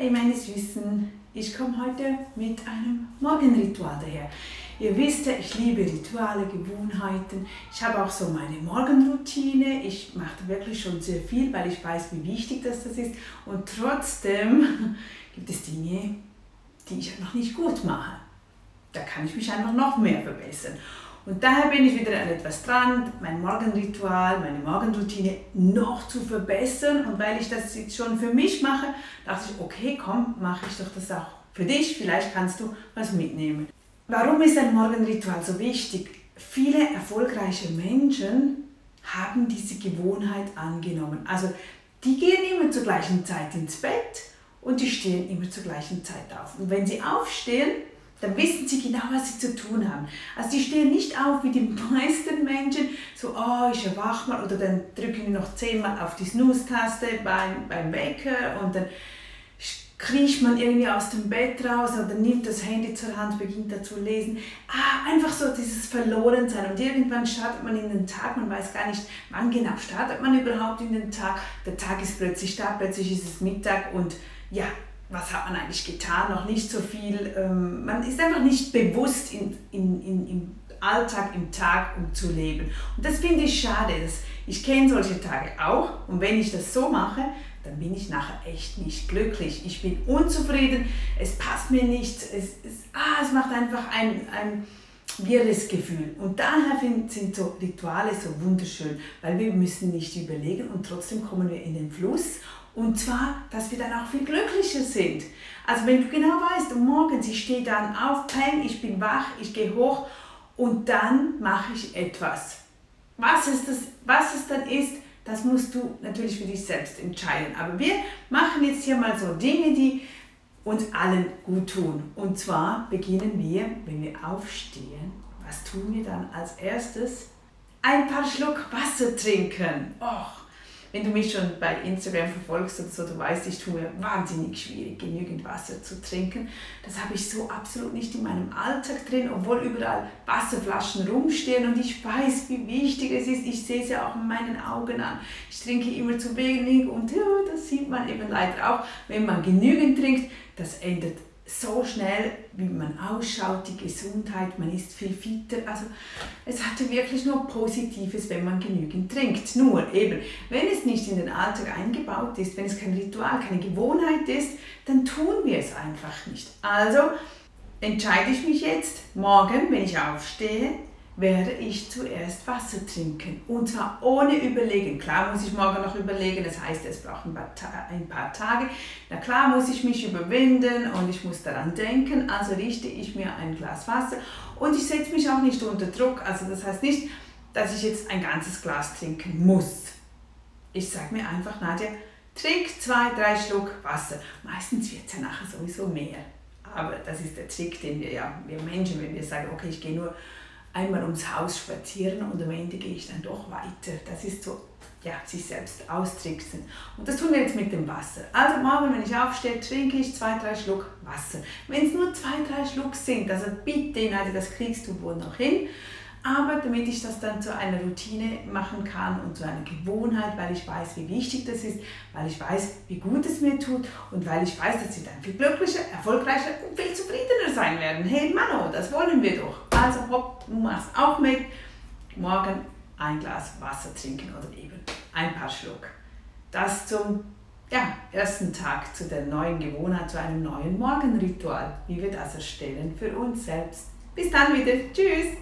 Hey meine Süßen, ich komme heute mit einem Morgenritual daher. Ihr wisst ja, ich liebe Rituale, Gewohnheiten. Ich habe auch so meine Morgenroutine. Ich mache wirklich schon sehr viel, weil ich weiß, wie wichtig das, das ist. Und trotzdem gibt es Dinge, die ich noch nicht gut mache. Da kann ich mich einfach noch mehr verbessern. Und daher bin ich wieder an etwas dran, mein Morgenritual, meine Morgenroutine noch zu verbessern. Und weil ich das jetzt schon für mich mache, dachte ich, okay, komm, mache ich doch das auch für dich. Vielleicht kannst du was mitnehmen. Warum ist ein Morgenritual so wichtig? Viele erfolgreiche Menschen haben diese Gewohnheit angenommen. Also die gehen immer zur gleichen Zeit ins Bett und die stehen immer zur gleichen Zeit auf. Und wenn sie aufstehen, dann wissen sie genau, was sie zu tun haben. Also die stehen nicht auf wie die meisten Menschen, so, oh, ich erwache mal, oder dann drücken die noch zehnmal auf die Snooze-Taste beim, beim Wecker und dann kriecht man irgendwie aus dem Bett raus oder nimmt das Handy zur Hand, beginnt da zu lesen. Ah, einfach so dieses Verlorensein. Und irgendwann startet man in den Tag, man weiß gar nicht, wann genau startet man überhaupt in den Tag. Der Tag ist plötzlich da, plötzlich ist es Mittag und ja, was hat man eigentlich getan? Noch nicht so viel. Ähm, man ist einfach nicht bewusst in, in, in, im Alltag, im Tag, um zu leben. Und das finde ich schade. Das, ich kenne solche Tage auch. Und wenn ich das so mache, dann bin ich nachher echt nicht glücklich. Ich bin unzufrieden, es passt mir nicht, es, es, ah, es macht einfach ein, ein wirres Gefühl. Und daher sind so Rituale so wunderschön, weil wir müssen nicht überlegen und trotzdem kommen wir in den Fluss und zwar, dass wir dann auch viel glücklicher sind. Also wenn du genau weißt, morgens, ich stehe dann auf, peng, ich bin wach, ich gehe hoch und dann mache ich etwas. Was, ist das, was es dann ist, das musst du natürlich für dich selbst entscheiden. Aber wir machen jetzt hier mal so Dinge, die uns allen gut tun. Und zwar beginnen wir, wenn wir aufstehen, was tun wir dann als erstes? Ein paar Schluck Wasser trinken. Och, wenn du mich schon bei Instagram verfolgst oder so, du weißt, ich tue mir wahnsinnig schwierig, genügend Wasser zu trinken. Das habe ich so absolut nicht in meinem Alltag drin, obwohl überall Wasserflaschen rumstehen und ich weiß, wie wichtig es ist. Ich sehe es ja auch in meinen Augen an. Ich trinke immer zu wenig und ja, das sieht man eben leider auch. Wenn man genügend trinkt, das ändert so schnell, wie man ausschaut, die Gesundheit, man ist viel fitter. Also es hatte wirklich nur Positives, wenn man genügend trinkt. Nur eben, wenn es nicht in den Alltag eingebaut ist, wenn es kein Ritual, keine Gewohnheit ist, dann tun wir es einfach nicht. Also entscheide ich mich jetzt morgen, wenn ich aufstehe, werde ich zuerst Wasser trinken. Und zwar ohne Überlegen. Klar muss ich morgen noch überlegen, das heißt, es braucht ein paar, Tage. Na klar muss ich mich überwinden und ich muss daran denken. Also richte ich mir ein Glas Wasser und ich setze mich auch nicht unter Druck. Also das heißt nicht, dass ich jetzt ein ganzes Glas trinken muss. Ich sage mir einfach, Nadja, trink zwei, drei Schluck Wasser. Meistens wird es ja nachher sowieso mehr. Aber das ist der Trick, den wir ja, wir Menschen, wenn wir sagen, okay, ich gehe nur einmal ums Haus spazieren und am Ende gehe ich dann doch weiter. Das ist so, ja, sich selbst austricksen. Und das tun wir jetzt mit dem Wasser. Also morgen, wenn ich aufstehe, trinke ich zwei, drei Schluck Wasser. Wenn es nur zwei, drei Schluck sind, also bitte, Nadja, das kriegst du wohl noch hin aber damit ich das dann zu einer Routine machen kann und zu einer Gewohnheit, weil ich weiß, wie wichtig das ist, weil ich weiß, wie gut es mir tut und weil ich weiß, dass sie dann viel glücklicher, erfolgreicher und viel zufriedener sein werden. Hey Mano, das wollen wir doch. Also hopp, du machst auch mit. Morgen ein Glas Wasser trinken oder eben ein paar Schluck. Das zum ja, ersten Tag zu der neuen Gewohnheit, zu einem neuen Morgenritual, wie wir das erstellen für uns selbst. Bis dann wieder. Tschüss.